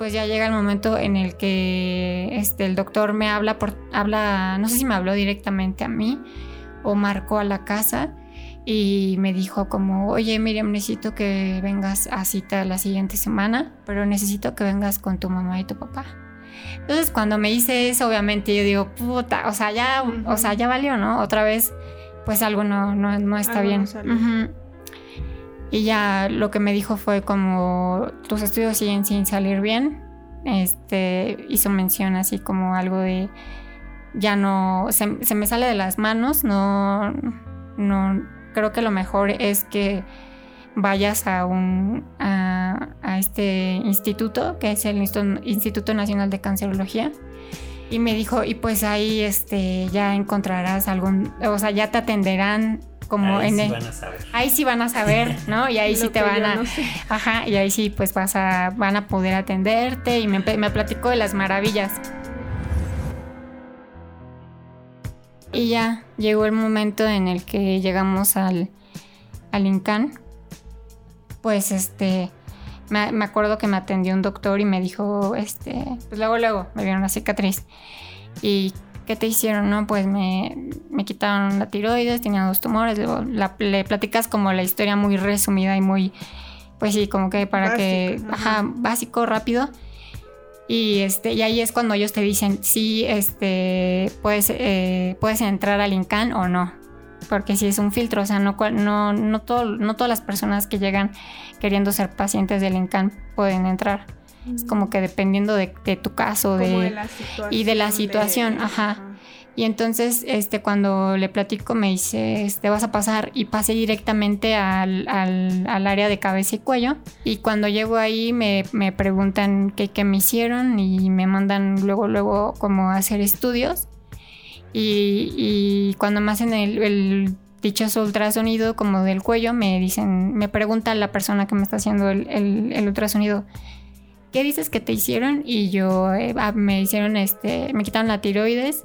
pues ya llega el momento en el que este, el doctor me habla, por, habla, no sé si me habló directamente a mí o marcó a la casa y me dijo como, oye Miriam, necesito que vengas a cita la siguiente semana, pero necesito que vengas con tu mamá y tu papá. Entonces cuando me hice eso, obviamente yo digo, puta, o sea, ya, o sea, ya valió, ¿no? Otra vez, pues algo no, no, está bien. Y ya lo que me dijo fue como, tus estudios siguen sin salir bien. Este, hizo mención así como algo de, ya no, se, me sale de las manos, no, no, creo que lo mejor es que vayas a un a, este instituto que es el Instituto Nacional de Cancerología y me dijo y pues ahí este ya encontrarás algún o sea ya te atenderán como ahí en sí el, van a saber. ahí sí van a saber no y ahí sí te van a ajá y ahí sí pues vas a van a poder atenderte. Y me, me platicó de las maravillas. Y ya llegó el momento en el que llegamos al al Incan. Pues este, me, acuerdo que me atendió un doctor y me dijo, este, pues luego, luego, me vieron una cicatriz. ¿Y qué te hicieron? No, pues me, me quitaron la tiroides, tenía dos tumores, luego le platicas como la historia muy resumida y muy, pues sí, como que para que, ajá, básico, rápido. Y, este, y ahí es cuando ellos te dicen si este, puedes, eh, puedes entrar al INCAN o no porque si es un filtro, o sea, no, no, no, todo, no todas las personas que llegan queriendo ser pacientes del ENCAN pueden entrar. Es como que dependiendo de, tu caso de, y de la situación, ajá. Y entonces, este, cuando le platico, me dice, te este, vas a pasar y pasé directamente al, al, área de cabeza y cuello. Y cuando llego ahí me, me preguntan qué, qué, me hicieron y me mandan luego, luego como a hacer estudios. Y, cuando me hacen el, dichoso ultrasonido como del cuello, me dicen, me pregunta la persona que me está haciendo el, ultrasonido, ¿qué dices que te hicieron? Y yo, eh, ah, me hicieron este, me quitaron la tiroides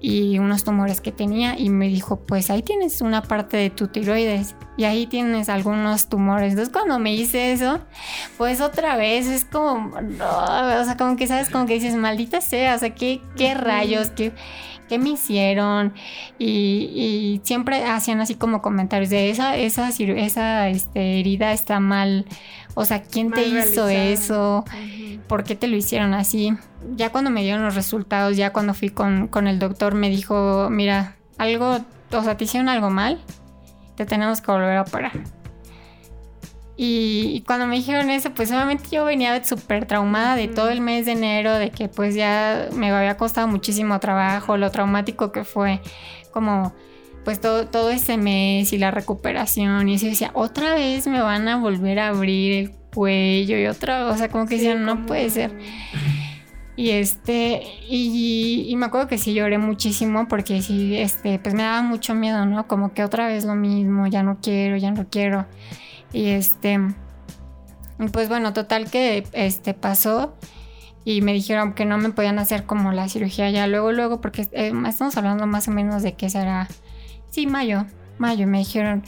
y unos tumores que tenía y me dijo, pues ahí tienes una parte de tu tiroides y ahí tienes algunos tumores. Entonces cuando me hice eso, pues otra vez es como, o sea, como que sabes, como que dices, maldita sea, o sea, qué, qué rayos, qué qué me hicieron y, siempre hacían así como comentarios de esa, esa, esa este, herida está mal, o sea, ¿quién te hizo eso? ¿Por qué te lo hicieron así? Ya cuando me dieron los resultados, ya cuando fui con, con el doctor me dijo, mira, algo, o sea, te hicieron algo mal, te tenemos que volver a operar. Y, cuando me dijeron eso, pues obviamente yo venía súper traumada de todo el mes de enero, de que pues ya me había costado muchísimo trabajo, lo traumático que fue, como pues todo, todo ese mes y la recuperación. Y así decía, otra vez me van a volver a abrir el cuello y otra, o sea, como que decían, no puede ser. Y este, y, y, me acuerdo que sí lloré muchísimo porque sí, este, pues me daba mucho miedo, ¿no? Como que otra vez lo mismo, ya no quiero, ya no quiero. Y este, pues bueno, total que este pasó y me dijeron que no me podían hacer como la cirugía ya luego, luego, porque eh, estamos hablando más o menos de que será, sí, mayo, mayo, me dijeron,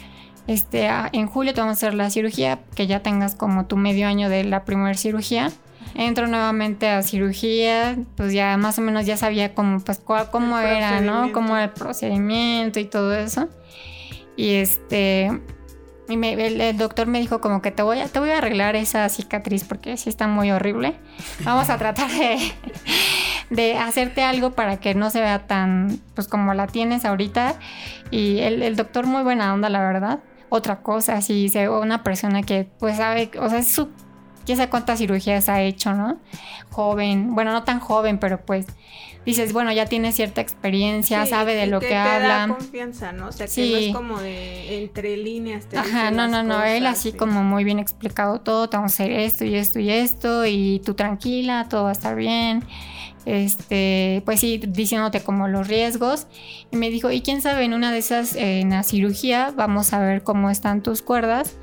este, ah, en julio te vamos a hacer la cirugía, que ya tengas como tu medio año de la primera cirugía. Entro nuevamente a cirugía, pues ya más o menos ya sabía cómo, pues, cómo era, ¿no? Cómo era el procedimiento y todo eso. Y este, y el, doctor me dijo como que te voy, a, te voy a arreglar esa cicatriz porque sí está muy horrible. Vamos a tratar de, de hacerte algo para que no se vea tan, pues como la tienes ahorita. Y el, doctor muy buena onda, la verdad. Otra cosa, si una persona que pues sabe, o sea, es su, quién sabe cuántas cirugías ha hecho, ¿no? Joven, bueno, no tan joven, pero pues dices, bueno, ya tiene cierta experiencia, sabe de lo que, habla. Da confianza, ¿no? O sea, que no es como de entre líneas. Ajá, no, no, no, él así como muy bien explicado todo, te vamos a hacer esto y esto y esto, y tú tranquila, todo va a estar bien. Este, pues sí, diciéndote como los riesgos. Y me dijo, y quién sabe, en una de esas, en la cirugía, vamos a ver cómo están tus cuerdas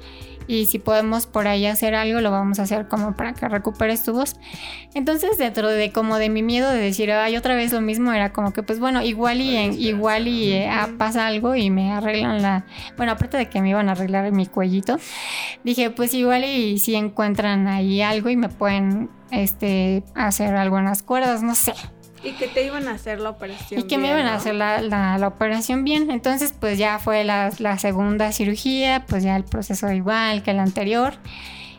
y si podemos por ahí hacer algo, lo vamos a hacer como para que recuperes tu voz. Entonces, dentro de como de mi miedo de decir, ay, otra vez lo mismo, era como que, pues bueno, igual y, igual y eh, ah, pasa algo y me arreglan la... Bueno, aparte de que me iban a arreglar mi cuellito, dije, pues igual y si encuentran ahí algo y me pueden este, hacer algunas cuerdas, no sé. Y que te iban a hacer la operación. Y que me iban a hacer la, la, operación bien. Entonces, pues ya fue la, la, segunda cirugía, pues ya el proceso igual que el anterior.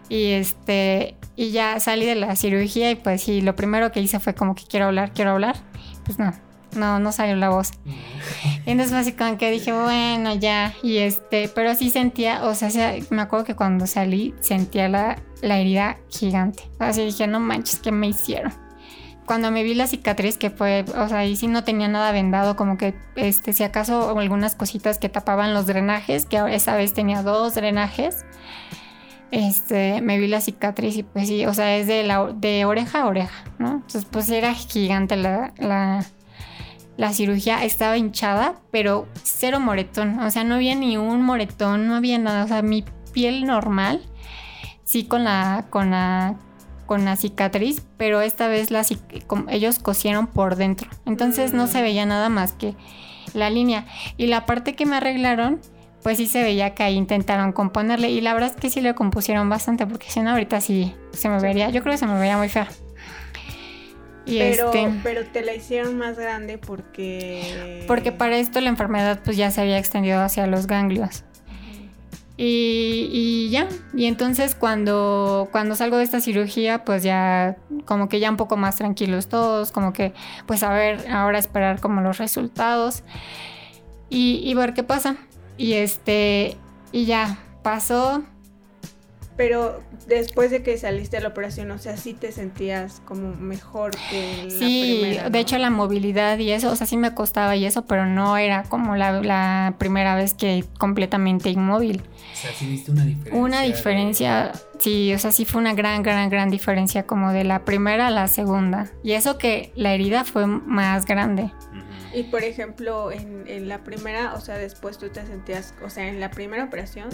Y este, y ya salí de la cirugía y pues sí, lo primero que hice fue como que quiero hablar, quiero hablar. Pues no, no, no salió la voz. Y entonces fue así como que dije, bueno, ya. Y este, pero sí sentía, o sea, me acuerdo que cuando salí sentía la, la herida gigante. Así dije, no manches, ¿qué me hicieron? Cuando me vi la cicatriz que fue, o sea, ahí sí no tenía nada vendado, como que, este, si acaso algunas cositas que tapaban los drenajes, que esa vez tenía dos drenajes, este, me vi la cicatriz y pues sí, o sea, es de, la, de oreja a oreja, ¿no? Entonces, pues era gigante la, la, la cirugía, estaba hinchada, pero cero moretón, o sea, no había ni un moretón, no había nada, o sea, mi piel normal, sí con la, con la con la cicatriz, pero esta vez la, ellos cosieron por dentro. Entonces no se mm. veía nada más que la línea. Y la parte que me arreglaron, pues sí se veía que ahí intentaron componerle. Y la verdad es que sí le compusieron bastante, porque si no, ahorita sí se me vería. Yo creo que se me veía muy fea. pero, este, pero te la hicieron más grande porque... Porque para esto la enfermedad pues ya se había extendido hacia los ganglios. Y, ya, y entonces cuando, cuando salgo de esta cirugía, pues ya como que ya un poco más tranquilos todos, como que pues a ver, ahora esperar como los resultados y, y ver qué pasa. Y este, y ya, pasó, pero después de que saliste de la operación, o sea, sí te sentías como mejor que la sí, de hecho la movilidad y eso, o sea, sí me costaba y eso, pero no era como la, primera vez que completamente inmóvil. O sea, sí viste una diferencia. Una diferencia, sí, o sea, sí fue una gran, gran, gran diferencia como de la primera a la segunda. Y eso que la herida fue más grande. Y por ejemplo, en, en la primera, o sea, después tú te sentías, o sea, en la primera operación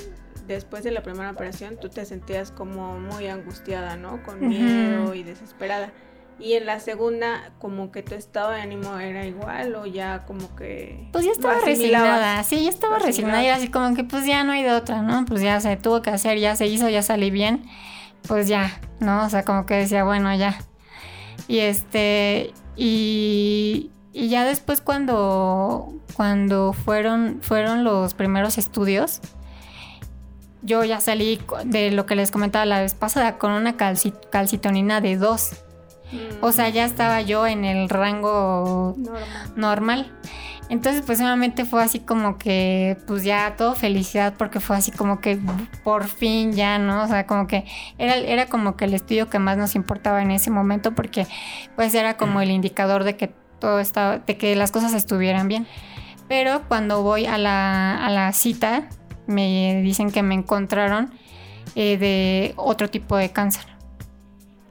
después de la primera operación tú te sentías como muy angustiada, ¿no? Con miedo y desesperada. Y en la segunda, como que tu estado de ánimo era igual o ya como que... Pues ya estaba resignada, sí, ya estaba resignada y así como que pues ya no hay de otra, ¿no? Pues ya se tuvo que hacer, ya se hizo, ya salí bien, pues ya, ¿no? O sea, como que decía, bueno, ya. Y este, y, y ya después cuando, cuando fueron, fueron los primeros estudios, yo ya salí de lo que les comentaba la vez pasada con una calcitonina de 2. O sea, ya estaba yo en el rango normal. Entonces, pues obviamente fue así como que, pues ya todo felicidad porque fue así como que por fin ya, ¿no? O sea, como que era, era como que el estudio que más nos importaba en ese momento porque pues era como el indicador de que todo estaba, de que las cosas estuvieran bien. Pero cuando voy a la, a la cita, me dicen que me encontraron eh, de otro tipo de cáncer.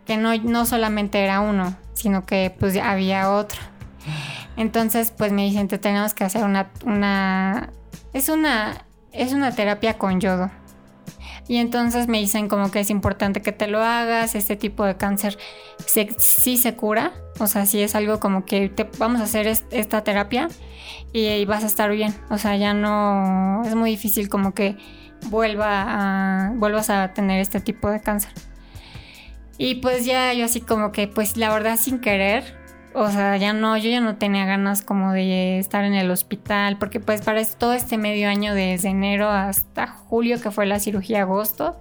Que no, no solamente era uno, sino que pues había otro. Entonces pues me dicen, te tenemos que hacer una, una... Es una... Es una terapia con yodo. Y entonces me dicen como que es importante que te lo hagas, este tipo de cáncer sí se cura, o sea, sí es algo como que te, vamos a hacer esta terapia y, vas a estar bien. O sea, ya no es muy difícil como que vuelva a, vuelvas a tener este tipo de cáncer. Y pues ya yo así como que, pues la verdad sin querer, o sea, ya no, yo ya no tenía ganas como de estar en el hospital, porque pues para todo este medio año desde enero hasta julio, que fue la cirugía agosto,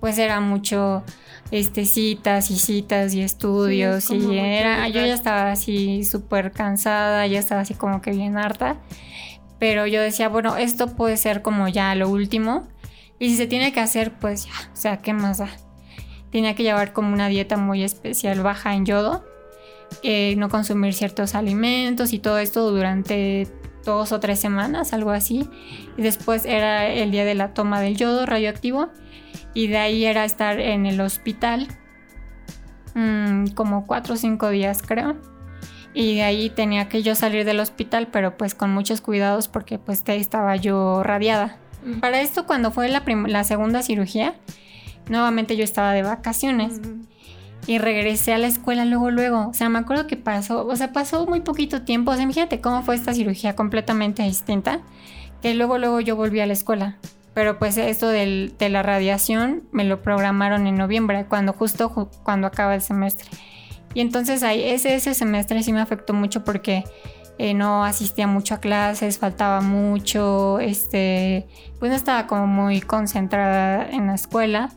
pues era mucho este, citas y citas y estudios y era, yo ya estaba así súper cansada, ya estaba así como que bien harta, pero yo decía, bueno, esto puede ser como ya lo último y si se tiene que hacer, pues ya, o sea, ¿qué más da? Tenía que llevar como una dieta muy especial, baja en yodo, eh, no consumir ciertos alimentos y todo esto durante dos o tres semanas, algo así. Y después era el día de la toma del yodo radioactivo y de ahí era estar en el hospital mm, como cuatro o cinco días creo. Y de ahí tenía que yo salir del hospital, pero pues con muchos cuidados porque pues estaba yo radiada. Para esto, cuando fue la, la segunda cirugía, nuevamente yo estaba de vacaciones. Y regresé a la escuela luego, luego. O sea, me acuerdo que pasó, o sea, pasó muy poquito tiempo. O sea, imagínate cómo fue esta cirugía completamente distinta. Que luego, luego yo volví a la escuela. Pero pues esto de la radiación me lo programaron en noviembre, cuando justo cuando acaba el semestre. Y entonces ahí ese, ese semestre sí me afectó mucho porque eh, no asistía mucho a clases, faltaba mucho, este, pues no estaba como muy concentrada en la escuela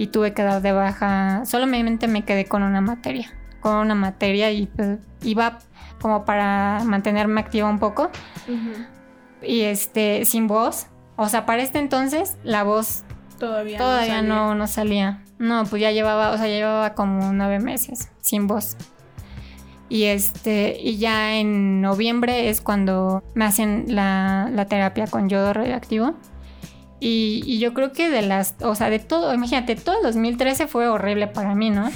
y tuve que dar de baja, solamente me quedé con una materia, con una materia y pues, iba como para mantenerme activa un poco y este, sin voz, o sea, para este entonces la voz todavía, todavía no, no, salía. no, pues ya llevaba, o sea, ya llevaba como nueve meses sin voz. Y este, y ya en noviembre es cuando me hacen la, la terapia con yodo radioactivo. Y, yo creo que de las, o sea, de todo, imagínate, todo el 2013 fue horrible para mí, ¿no?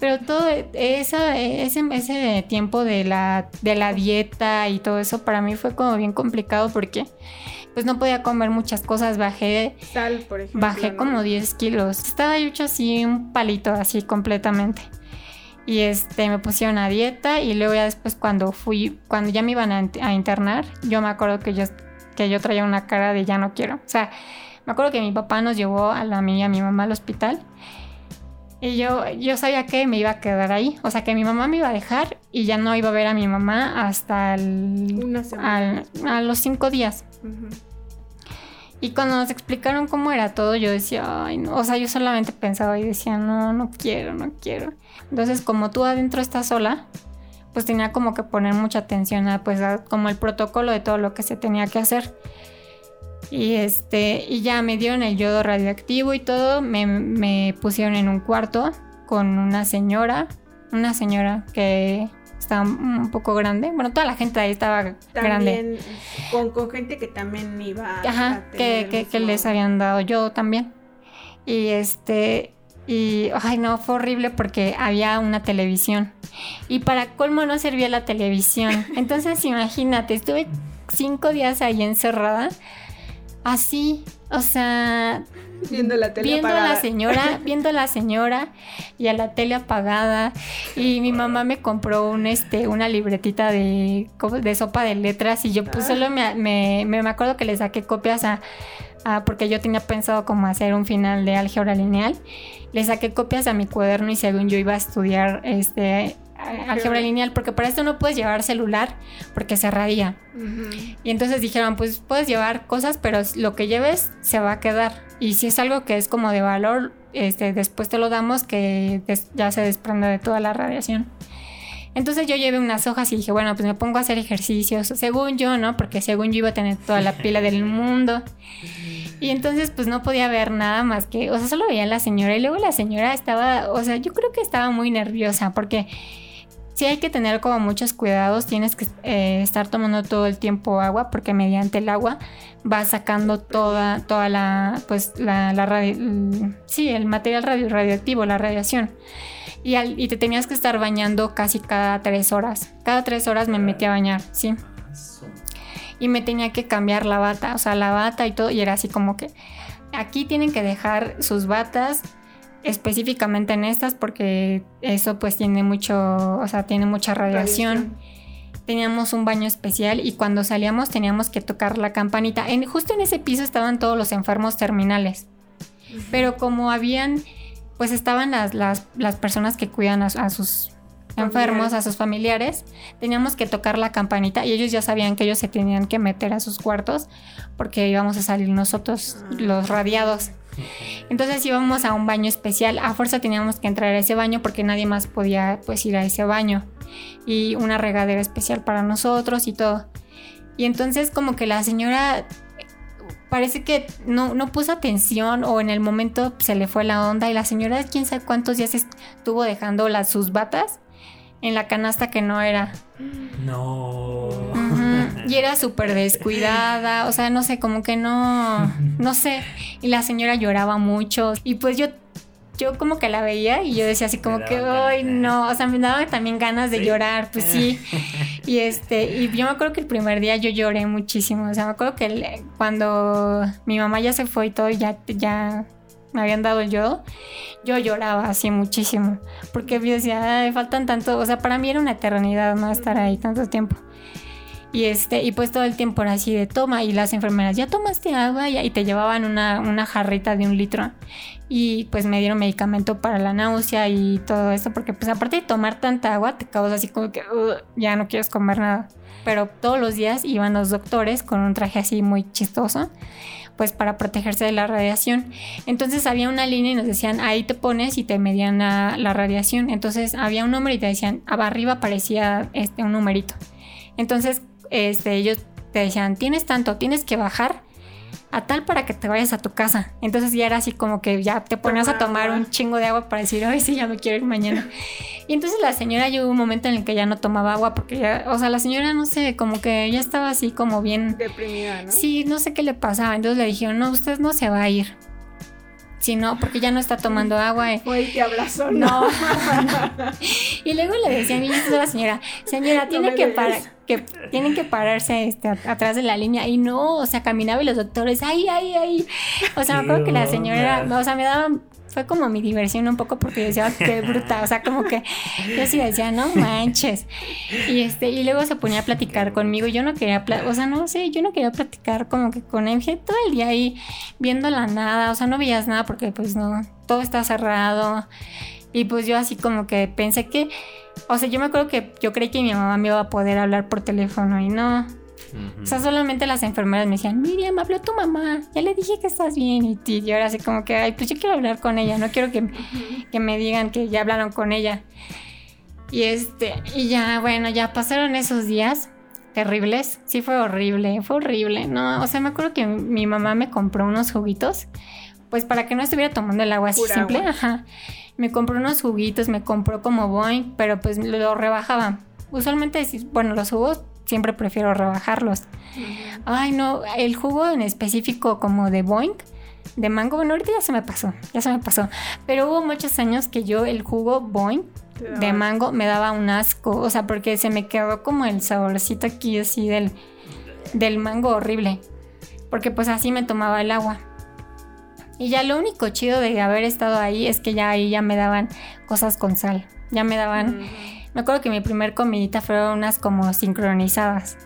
Pero todo esa, ese, ese tiempo de la, de la dieta y todo eso para mí fue como bien complicado porque pues no podía comer muchas cosas, bajé... Sal, por ejemplo. Bajé como 10 kilos. Estaba hecho así un palito, así completamente. Y este, me pusieron a dieta y luego ya después cuando fui, cuando ya me iban a, a internar, yo me acuerdo que yo que yo traía una cara de ya no quiero. O sea, me acuerdo que mi papá nos llevó a la mía y a mi mamá al hospital. Y yo, yo sabía que me iba a quedar ahí. O sea, que mi mamá me iba a dejar y ya no iba a ver a mi mamá hasta el, a los cinco días. Y cuando nos explicaron cómo era todo, yo decía, ay, no. O sea, yo solamente pensaba y decía, no, no quiero, no quiero. Entonces, como tú adentro estás sola, pues tenía como que poner mucha atención a pues como el protocolo de todo lo que se tenía que hacer. Y este, y ya me dieron el yodo radioactivo y todo, me, pusieron en un cuarto con una señora, una señora que estaba un poco grande. Bueno, toda la gente ahí estaba grande. Con, con, gente que también iba Ajá, que, que les habían dado yodo también. Y este, y, ay, no, fue horrible porque había una televisión. Y para colmo no servía la televisión. Entonces, imagínate, estuve cinco días ahí encerrada. Así, o sea, viendo la tele viendo a la señora, viendo a la señora y a la tele apagada y mi mamá me compró un este una libretita de de sopa de letras y yo pues ah. solo me, me, me acuerdo que le saqué copias a Ah, porque yo tenía pensado como hacer un final de álgebra lineal. Le saqué copias a mi cuaderno y según yo iba a estudiar este álgebra lineal, porque para esto no puedes llevar celular porque se radia. Y entonces dijeron, pues puedes llevar cosas, pero lo que lleves se va a quedar. Y si es algo que es como de valor, este, después te lo damos que ya se desprende de toda la radiación. Entonces yo llevé unas hojas y dije, bueno, pues me pongo a hacer ejercicios, según yo, ¿no? Porque según yo iba a tener toda la pila del mundo. Y entonces pues no podía ver nada más que, o sea, solo veía a la señora y luego la señora estaba, o sea, yo creo que estaba muy nerviosa porque sí hay que tener como muchos cuidados, tienes que eh, estar tomando todo el tiempo agua porque mediante el agua va sacando toda, toda la, pues la, la radio, sí, el material radio, radioactivo, la radiación. Y, y te tenías que estar bañando casi cada tres horas. Cada tres horas me metí a bañar, sí y me tenía que cambiar la bata, o sea, la bata y todo, y era así como que aquí tienen que dejar sus batas específicamente en estas porque eso pues tiene mucho, o sea, tiene mucha radiación. Teníamos un baño especial y cuando salíamos teníamos que tocar la campanita. En, justo en ese piso estaban todos los enfermos terminales. Pero como habían, pues estaban las, las, las personas que cuidan a sus enfermos, a sus familiares, teníamos que tocar la campanita y ellos ya sabían que ellos se tenían que meter a sus cuartos porque íbamos a salir nosotros, los radiados. Entonces íbamos a un baño especial, a fuerza teníamos que entrar a ese baño porque nadie más podía pues ir a ese baño y una regadera especial para nosotros y todo. Y entonces como que la señora parece que no, no puso atención o en el momento se le fue la onda y la señora quién sabe cuántos días estuvo dejando las, sus batas en la canasta que no era. No. Y era súper descuidada, o sea, no sé, como que no, no sé. Y la señora lloraba mucho. Y pues yo yo como que la veía y yo decía así como que, ay, no, o sea, me daba también ganas de llorar, pues sí. y este, y yo me acuerdo que el primer día yo lloré muchísimo, o sea, me acuerdo que cuando mi mamá ya se fue y todo, ya, ya me habían dado yodo, yo lloraba así muchísimo, porque yo decía, ay, faltan tanto, o sea, para mí era una eternidad, ¿no? Estar ahí tanto tiempo. Y este, y pues todo el tiempo era así de toma, y las enfermeras, ya tomaste agua, y te llevaban una, una jarrita de un litro. Y pues me dieron medicamento para la náusea y todo eso, porque pues aparte de tomar tanta agua, te causas así como que ya no quieres comer nada. Pero todos los días iban los doctores con un traje así muy chistoso, pues para protegerse de la radiación. Entonces había una línea y nos decían, ahí te pones y te medían la, la radiación. Entonces había un número y te decían, arriba aparecía este, un numerito. Entonces este, ellos te decían, tienes tanto, tienes que bajar a tal para que te vayas a tu casa. Entonces ya era así como que ya te ponías a tomar un chingo de agua para decir, ay, sí, ya me quiero ir mañana. Y entonces la señora llegó un momento en el que ya no tomaba agua porque ya, o sea, la señora no sé, como que ya estaba así como bien... Deprimida, ¿no? Sí, no sé qué le pasaba. Entonces le dijeron, no, usted no se va a ir. Si no, porque ya no está tomando agua. Eh. Te abrazó, no. y luego le decía a la señora, señora, tiene que parar que tienen que pararse este, atrás de la línea y no, o sea, caminaba y los doctores, ay, ay, ay. O sea, me acuerdo que la señora, o sea, me daban fue como mi diversión un poco porque decía, qué bruta, o sea, como que yo sí decía, no manches. Y este, y luego se ponía a platicar conmigo, yo no quería, o sea, no sé, yo no quería platicar como que con él, todo el día ahí viendo la nada, o sea, no veías nada porque pues no, todo está cerrado. Y pues yo así como que pensé que, o sea, yo me acuerdo que yo creí que mi mamá me iba a poder hablar por teléfono y no, o sea, solamente las enfermeras me decían, Miriam, habló tu mamá, ya le dije que estás bien. Y, y yo era así como que, ay, pues yo quiero hablar con ella, no quiero que, que me digan que ya hablaron con ella. Y este, y ya, bueno, ya pasaron esos días terribles. Sí, fue horrible, fue horrible. No, o sea, me acuerdo que mi mamá me compró unos juguitos, pues para que no estuviera tomando el agua así simple, ajá. Me compró unos juguitos, me compró como Boeing, pero pues lo rebajaba. Usualmente, bueno, los jugos siempre prefiero rebajarlos. Ay, no, el jugo en específico como de Boink, de mango, bueno, ahorita ya se me pasó, ya se me pasó. Pero hubo muchos años que yo el jugo Boink de mango me daba un asco, o sea, porque se me quedó como el saborcito aquí así del, del mango horrible. Porque pues así me tomaba el agua. Y ya lo único chido de haber estado ahí es que ya ahí ya me daban cosas con sal. Ya me daban... Me acuerdo que mi primer comidita fueron unas como sincronizadas.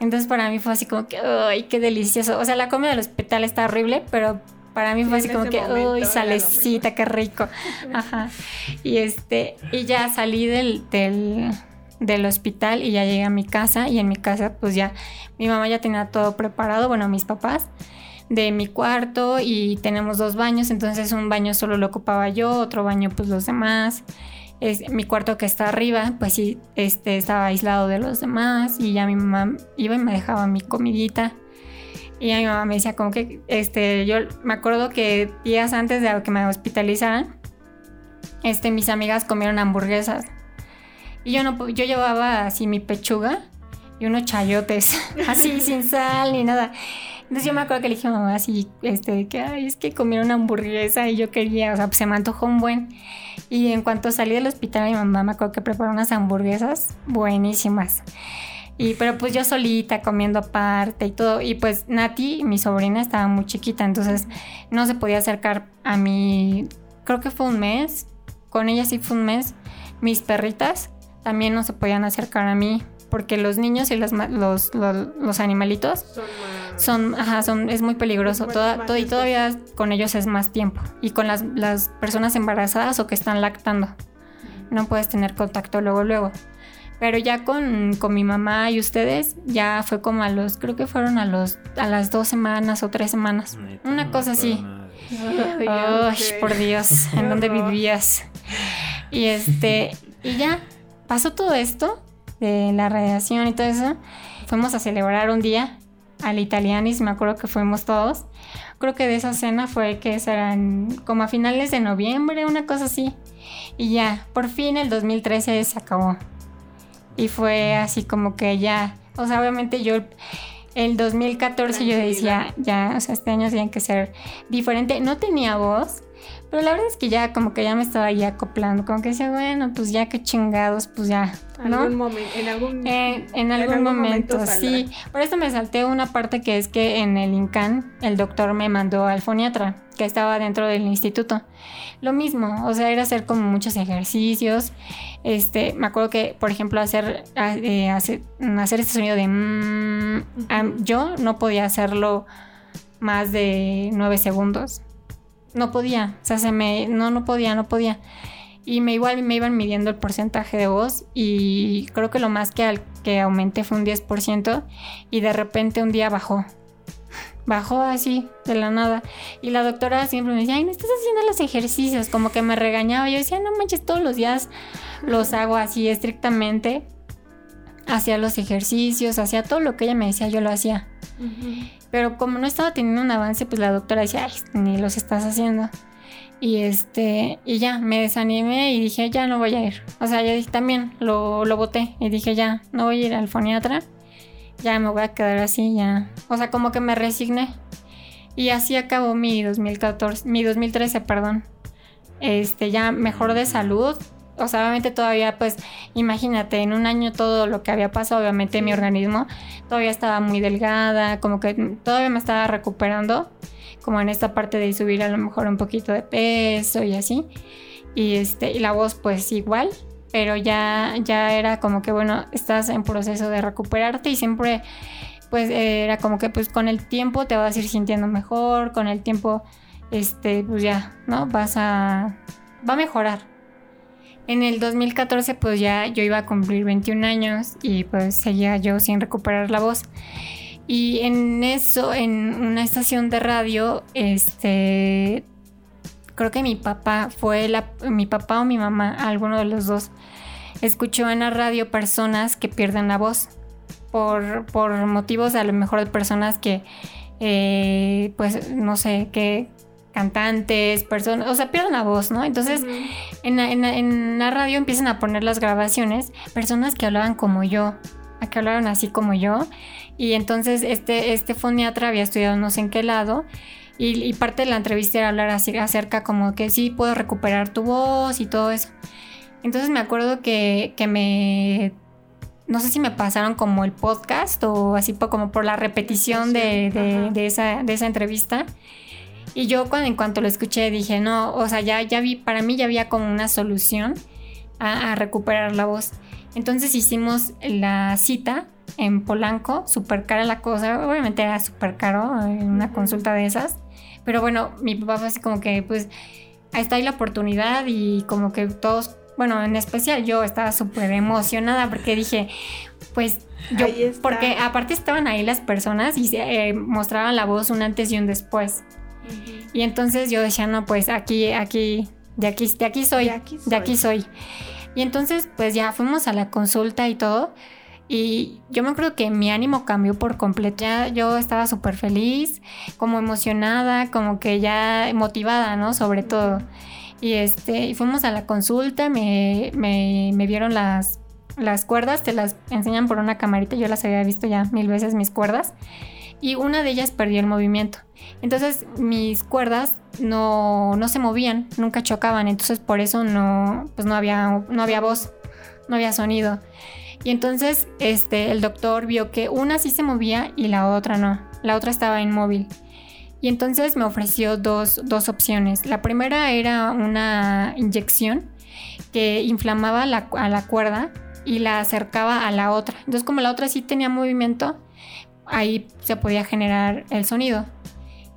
Entonces para mí fue así como que, ¡ay, qué delicioso! O sea, la comida del hospital está horrible, pero para mí fue así como que, ¡ay, salecita, qué rico! Ajá. Y este, y ya salí del, del, del hospital y ya llegué a mi casa y en mi casa pues ya mi mamá ya tenía todo preparado, bueno, mis papás de mi cuarto y tenemos dos baños, entonces un baño solo lo ocupaba yo, otro baño pues los demás es, mi cuarto que está arriba, pues sí, este, estaba aislado de los demás y ya mi mamá iba y me dejaba mi comidita. Y a mi mamá me decía como que, este, yo me acuerdo que días antes de que me hospitalizaran, este, mis amigas comieron hamburguesas. Y yo no, yo llevaba así mi pechuga y unos chayotes, así sin sal ni nada. Entonces yo me acuerdo que le dije a mamá así, este, que, es que comieron una hamburguesa y yo quería, o sea, pues se me antojó un buen. Y en cuanto salí del hospital, mi mamá me acuerdo que preparó unas hamburguesas buenísimas. Y, pero pues yo solita comiendo aparte y todo. Y pues Nati, mi sobrina, estaba muy chiquita, entonces no se podía acercar a mí. Creo que fue un mes. Con ella sí fue un mes. Mis perritas también no se podían acercar a mí porque los niños y los, los, los, animalitos son, ajá, son, es muy peligroso. todo, y todavía con ellos es más tiempo. Y con las, las personas embarazadas o que están lactando, no puedes tener contacto luego, luego. Pero ya con, con, mi mamá y ustedes, ya fue como a los, creo que fueron a los, a las dos semanas o tres semanas. Una cosa así. Ay, por Dios, ¿en dónde vivías? Y este, y ya, pasó todo esto de la radiación y todo eso, fuimos a celebrar un día al Italianis, me acuerdo que fuimos todos. Creo que de esa cena fue que serán como a finales de noviembre, una cosa así. Y ya, por fin el 2013 se acabó. Y fue así como que ya, o sea, obviamente yo el 2014 yo decía, ya, o sea, este año tiene que ser diferente. No tenía voz, Pero la verdad es que ya como que ya me estaba ahí acoplando, como que decía, bueno, pues ya que chingados, pues ya, ¿no? Algún momen- en algún, Eh, en algún, momento, sí. Por eso me salté una parte que es que en el INCAN el doctor me mandó al foniatra, que estaba dentro del instituto. Lo mismo, o sea, era hacer como muchos ejercicios. Este, me acuerdo que, por ejemplo, hacer, a- eh, hacer, hacer este sonido de mm, am- yo no podía hacerlo más de nueve segundos. No podía, o sea, se me, no, no podía, no podía. Y me igual me iban midiendo el porcentaje de voz y creo que lo más que, al- que aumenté fue un 10% y de repente un día bajó. Bajó así, de la nada. Y la doctora siempre me decía, ay, no estás haciendo los ejercicios, como que me regañaba. Yo decía, no manches, todos los días los hago así estrictamente. Hacía los ejercicios, hacía todo lo que ella me decía, yo lo hacía. Pero como no estaba teniendo un avance, pues la doctora decía, ay, ni los estás haciendo. Y este, y ya, me desanimé y dije, ya no voy a ir. O sea, ya dije, también lo, lo boté y dije, ya, no voy a ir al foniatra. Ya me voy a quedar así, ya. O sea, como que me resigné. Y así acabó mi 2014, mi 2013, perdón. Este, ya mejor de salud. O sea, obviamente todavía, pues, imagínate, en un año todo lo que había pasado, obviamente mi organismo todavía estaba muy delgada, como que todavía me estaba recuperando, como en esta parte de subir a lo mejor un poquito de peso y así. Y este, y la voz pues igual, pero ya, ya era como que bueno, estás en proceso de recuperarte y siempre pues era como que pues con el tiempo te vas a ir sintiendo mejor, con el tiempo este pues ya, ¿no? Vas a va a mejorar. En el 2014 pues ya yo iba a cumplir 21 años y pues seguía yo sin recuperar la voz. Y en eso, en una estación de radio, este, creo que mi papá fue la, mi papá o mi mamá, alguno de los dos, escuchó en la radio personas que pierden la voz por, por motivos a lo mejor de personas que, eh, pues, no sé, que cantantes, personas, o sea, pierden la voz, ¿no? Entonces, Ujú. en la, en la- en la radio empiezan a poner las grabaciones, personas que hablaban como yo, a que hablaron así como yo. Y entonces este, este foniatra había estudiado no sé en qué lado. Y, y parte de la entrevista era hablar así, acerca como que sí puedo recuperar tu voz y todo eso. Entonces me acuerdo que, que me... No sé si me pasaron como el podcast o así como por la repetición de, de esa, de esa entrevista. Y yo cuando en cuanto lo escuché dije, no, o sea, ya, ya vi, para mí ya había como una solución a, a recuperar la voz. Entonces hicimos la cita en Polanco, súper cara la cosa, obviamente era súper caro eh, una consulta de esas, pero bueno, mi papá fue así como que pues ahí está ahí la oportunidad y como que todos, bueno, en especial yo estaba súper emocionada porque dije, pues yo, porque aparte estaban ahí las personas y eh, mostraban la voz un antes y un después. Y entonces yo decía, no, pues aquí, aquí, de aquí, de aquí soy, De aquí de aquí soy. Y entonces, pues ya fuimos a la consulta y todo. Y yo me acuerdo que mi ánimo cambió por completo. Ya yo estaba súper feliz, como emocionada, como que ya motivada, ¿no? Sobre todo. Y este, y fuimos a la consulta, me, me, me vieron las, las cuerdas, te las enseñan por una camarita, yo las había visto ya mil veces mis cuerdas. Y una de ellas perdió el movimiento. Entonces mis cuerdas no, no se movían, nunca chocaban, entonces por eso no, pues no había, no había voz, no había sonido. Y entonces este, el doctor vio que una sí se movía y la otra no, la otra estaba inmóvil. Y entonces me ofreció dos, dos opciones. La primera era una inyección que inflamaba la- a la cuerda y la acercaba a la otra. Entonces como la otra sí tenía movimiento, ahí se podía generar el sonido.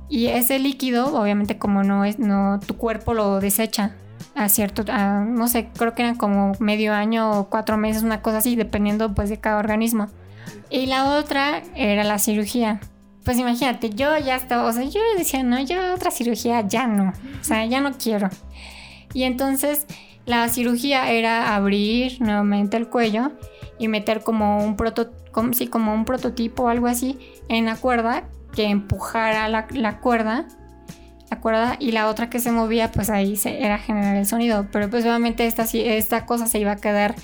Y ese líquido, obviamente como no es, no, tu cuerpo lo desecha a cierto, no sé, creo que eran como medio año o cuatro meses, una cosa así, dependiendo pues de cada organismo. Y la otra era la cirugía. Pues imagínate, yo ya estaba, o sea, yo decía, no, yo otra cirugía ya no, o sea, ya no quiero. Y entonces la cirugía era abrir nuevamente el cuello y meter como un proto, como, sí, como un prototipo o algo así en la cuerda que empujara la, la cuerda la cuerda y la otra que se movía pues ahí se, era generar el sonido. Pero pues obviamente esta, esta cosa se iba a quedar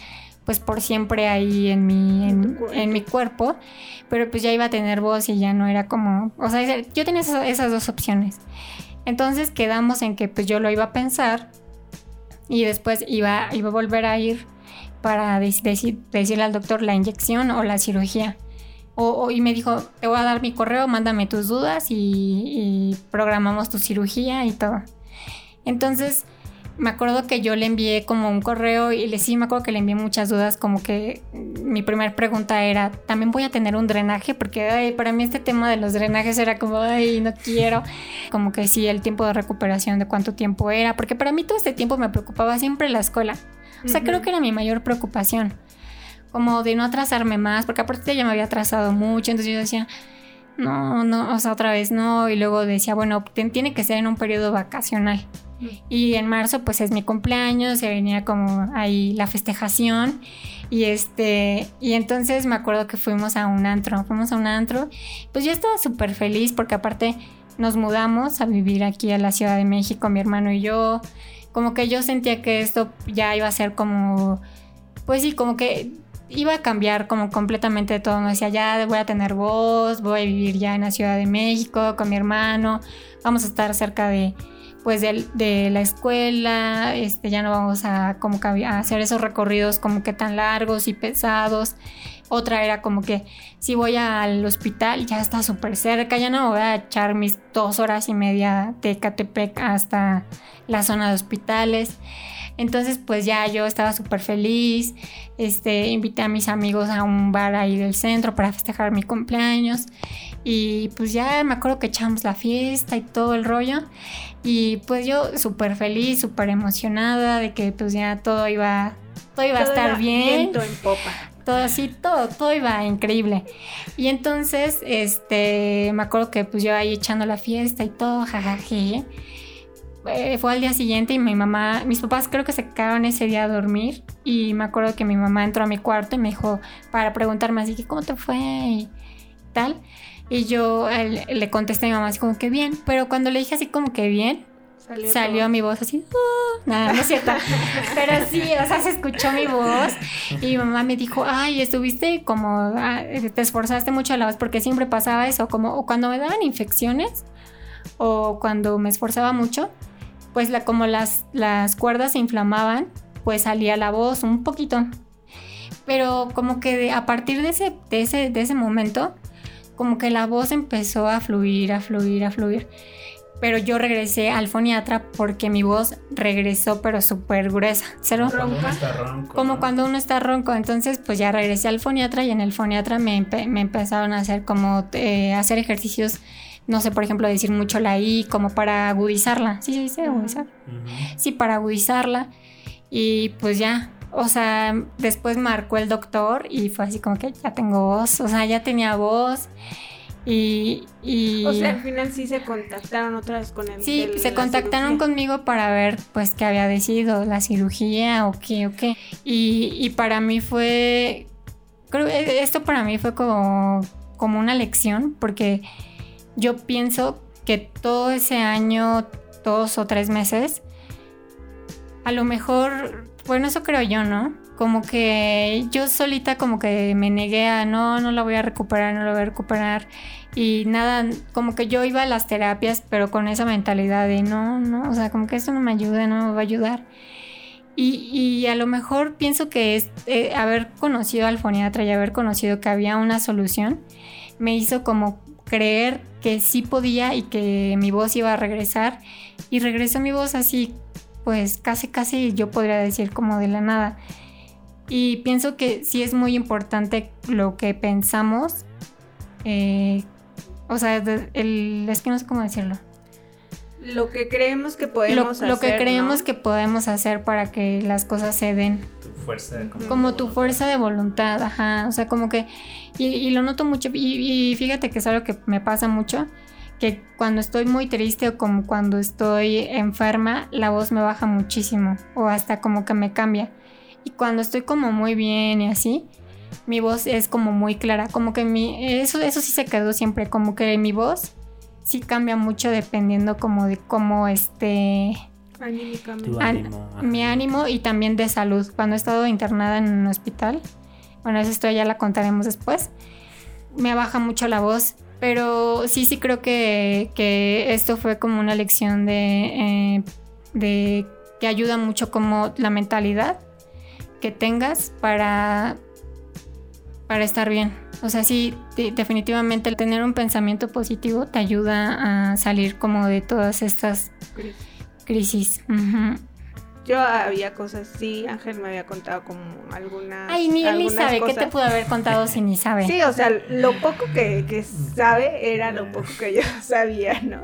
pues por siempre ahí en mi, En mi cuerpo. Pero pues ya iba a tener voz y ya no era como o sea yo tenía esas, esas dos opciones. Entonces quedamos en que pues yo lo iba a pensar y después iba, iba a volver a ir para decirle al doctor la inyección o la cirugía. O, y me dijo, te voy a dar mi correo, mándame tus dudas y, programamos tu cirugía y todo. Entonces, me acuerdo que yo le envié como un correo y le sí me acuerdo que le envié muchas dudas, como que mi primera pregunta era, ¿también voy a tener un drenaje? Porque para mí este tema de los drenajes era como, ay, no quiero. Como que sí, el tiempo de recuperación, de cuánto tiempo era, porque para mí todo este tiempo me preocupaba siempre la escuela. O sea, creo que era mi mayor preocupación como de no atrasarme más, porque aparte ya me había atrasado mucho, entonces yo decía, no, no, o sea, otra vez no, y luego decía, bueno, tiene que ser en un periodo vacacional. Mm. Y en marzo pues es mi cumpleaños, se venía como ahí la festejación y este y entonces me acuerdo que fuimos a un antro, fuimos a un antro, pues yo estaba súper feliz porque aparte nos mudamos a vivir aquí a la Ciudad de México, mi hermano y yo, como que yo sentía que esto ya iba a ser como, pues sí, como que iba a cambiar como completamente todo. Me decía, ya voy a tener voz, voy a vivir ya en la Ciudad de México con mi hermano, vamos a estar cerca de pues de, la escuela, este, ya no vamos a como a hacer esos recorridos como que tan largos y pesados. Otra era como que si voy al hospital ya está súper cerca, ya no voy a echar mis dos horas y media de Catepec hasta la zona de hospitales. Entonces, pues ya yo estaba súper feliz. Este, invité a mis amigos a un bar ahí del centro para festejar mi cumpleaños. Y pues ya me acuerdo que echamos la fiesta y todo el rollo. Y pues yo súper feliz, súper emocionada de que pues ya todo iba, todo iba a estar bien. en popa todo así, todo, todo iba increíble. Y entonces, este, me acuerdo que pues yo ahí echando la fiesta y todo, jajaje. Eh, fue al día siguiente y mi mamá, mis papás creo que se quedaron ese día a dormir y me acuerdo que mi mamá entró a mi cuarto y me dijo para preguntarme así que cómo te fue y tal. Y yo le contesté a mi mamá así como que bien, pero cuando le dije así como que bien, salió, mi voz así, oh", nada, no es cierto. Pero sí, o sea, se escuchó mi voz y mi mamá me dijo, ay, estuviste como, ah, te esforzaste mucho a la voz porque siempre pasaba eso, como o cuando me daban infecciones o cuando me esforzaba mucho, pues la, como las, las cuerdas se inflamaban, pues salía la voz un poquito. Pero como que a partir de ese, de ese, de ese momento, como que la voz empezó a fluir, a fluir, a fluir. Pero yo regresé al foniatra porque mi voz regresó, pero súper gruesa. Como cuando uno está ronco. Como cuando uno está ronco. Entonces, pues ya regresé al foniatra y en el foniatra me, me empezaron a hacer como eh, hacer ejercicios no sé, por ejemplo, decir mucho la I como para agudizarla. Sí, sí, sí, agudizar. Sí, para agudizarla. Y pues ya, o sea, después marcó el doctor y fue así como que ya tengo voz, o sea, ya tenía voz. Y, O sea, al final sí se contactaron otra vez con él. Sí, se contactaron conmigo para ver pues qué había decidido, la cirugía o qué o qué. Y, y para mí fue, creo que esto para mí fue como, como una lección porque yo pienso que todo ese año, dos o tres meses, a lo mejor, bueno, eso creo yo, ¿no? Como que yo solita como que me negué a, no, no la voy a recuperar, no la voy a recuperar. Y nada, como que yo iba a las terapias, pero con esa mentalidad de, no, no, o sea, como que esto no me ayuda, no me va a ayudar. Y, a lo mejor pienso que eh, haber conocido al foniatra y haber conocido que había una solución me hizo como creer que sí podía y que mi voz iba a regresar. Y regresó mi voz así, pues casi, casi yo podría decir como de la nada. Y pienso que sí es muy importante lo que pensamos. Eh, o sea, el, es que no sé cómo decirlo. Lo que creemos que podemos hacer. Lo que creemos que podemos hacer para que las cosas se den. Fuerza de Como tu fuerza de voluntad, ajá. O sea, como que. Y, lo noto mucho. Y, fíjate que es algo que me pasa mucho. Que cuando estoy muy triste o como cuando estoy enferma, la voz me baja muchísimo. O hasta como que me cambia. Y cuando estoy como muy bien y así, mi voz es como muy clara. Como que mi. Eso, eso sí se quedó siempre. Como que mi voz sí cambia mucho dependiendo como de cómo este... mi ánimo y también de salud. Cuando he estado internada en un hospital, bueno, eso esto ya la contaremos después, me baja mucho la voz Pero sí, sí creo que, que esto fue como una lección de, eh, de que ayuda mucho como la mentalidad que tengas para, para estar bien. O sea, sí, definitivamente el tener un pensamiento positivo te ayuda a salir como de todas estas crisis. Yo había cosas, sí, Ángel me había contado como algunas. Ay, ni él ni sabe, ¿qué te pudo haber contado si ni sabe? Sí, o sea, lo poco que, que, sabe era lo poco que yo sabía, ¿no?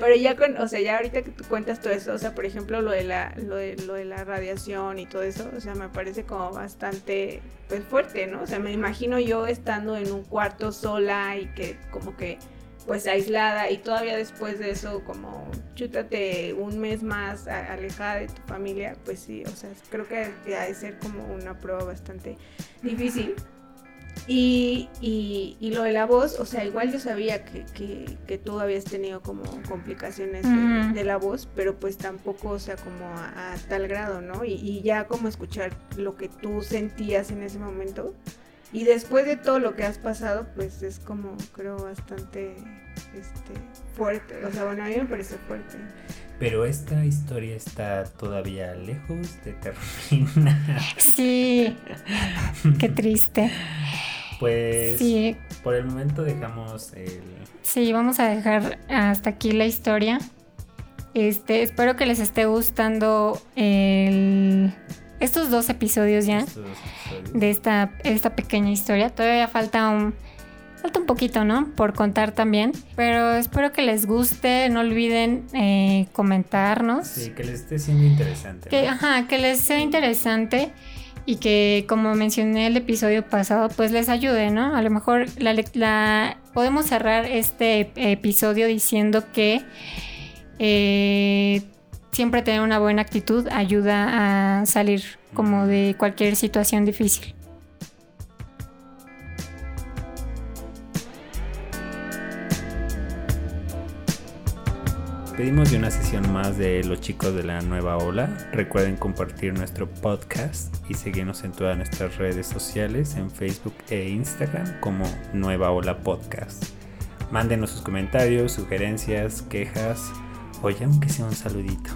Pero ya con, o sea, ya ahorita que tú cuentas todo eso, o sea, por ejemplo, lo de la, lo de, lo de la radiación y todo eso, o sea, me parece como bastante, pues fuerte, ¿no? O sea, me imagino yo estando en un cuarto sola y que como que pues aislada y todavía después de eso como chútate un mes más alejada de tu familia, pues sí, o sea, creo que ha de ser como una prueba bastante difícil. Y, y, y, lo de la voz, o sea, igual yo sabía que, que, que tú habías tenido como complicaciones de, la voz, pero pues tampoco, o sea, como a, a tal grado, ¿no? Y, y, ya como escuchar lo que tú sentías en ese momento, y después de todo lo que has pasado, pues es como, creo, bastante este, fuerte. O sea, bueno, a mí me parece fuerte. Pero esta historia está todavía lejos de terminar. Sí, qué triste. Pues sí. por el momento dejamos el... Sí, vamos a dejar hasta aquí la historia. Este, espero que les esté gustando el estos dos episodios ya de esta, esta pequeña historia. Todavía falta un, falta un poquito, ¿no? Por contar también. Pero espero que les guste. No olviden eh, comentarnos. Sí, que les esté siendo interesante. Que, Ajá, que les sea interesante. Y que, como mencioné el episodio pasado, pues les ayude, ¿no? A lo mejor la, la podemos cerrar este episodio diciendo que eh, siempre tener una buena actitud ayuda a salir como de cualquier situación difícil. Pedimos de una sesión más de los chicos de la nueva ola. Recuerden compartir nuestro podcast y seguirnos en todas nuestras redes sociales, en Facebook e Instagram como Nueva Ola Podcast. Mándenos sus comentarios, sugerencias, quejas Oye, aunque sea un saludito.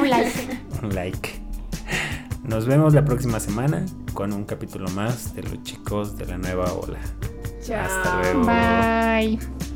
Un like. un like. Nos vemos la próxima semana con un capítulo más de los chicos de la nueva ola. Chao. Hasta luego. Bye.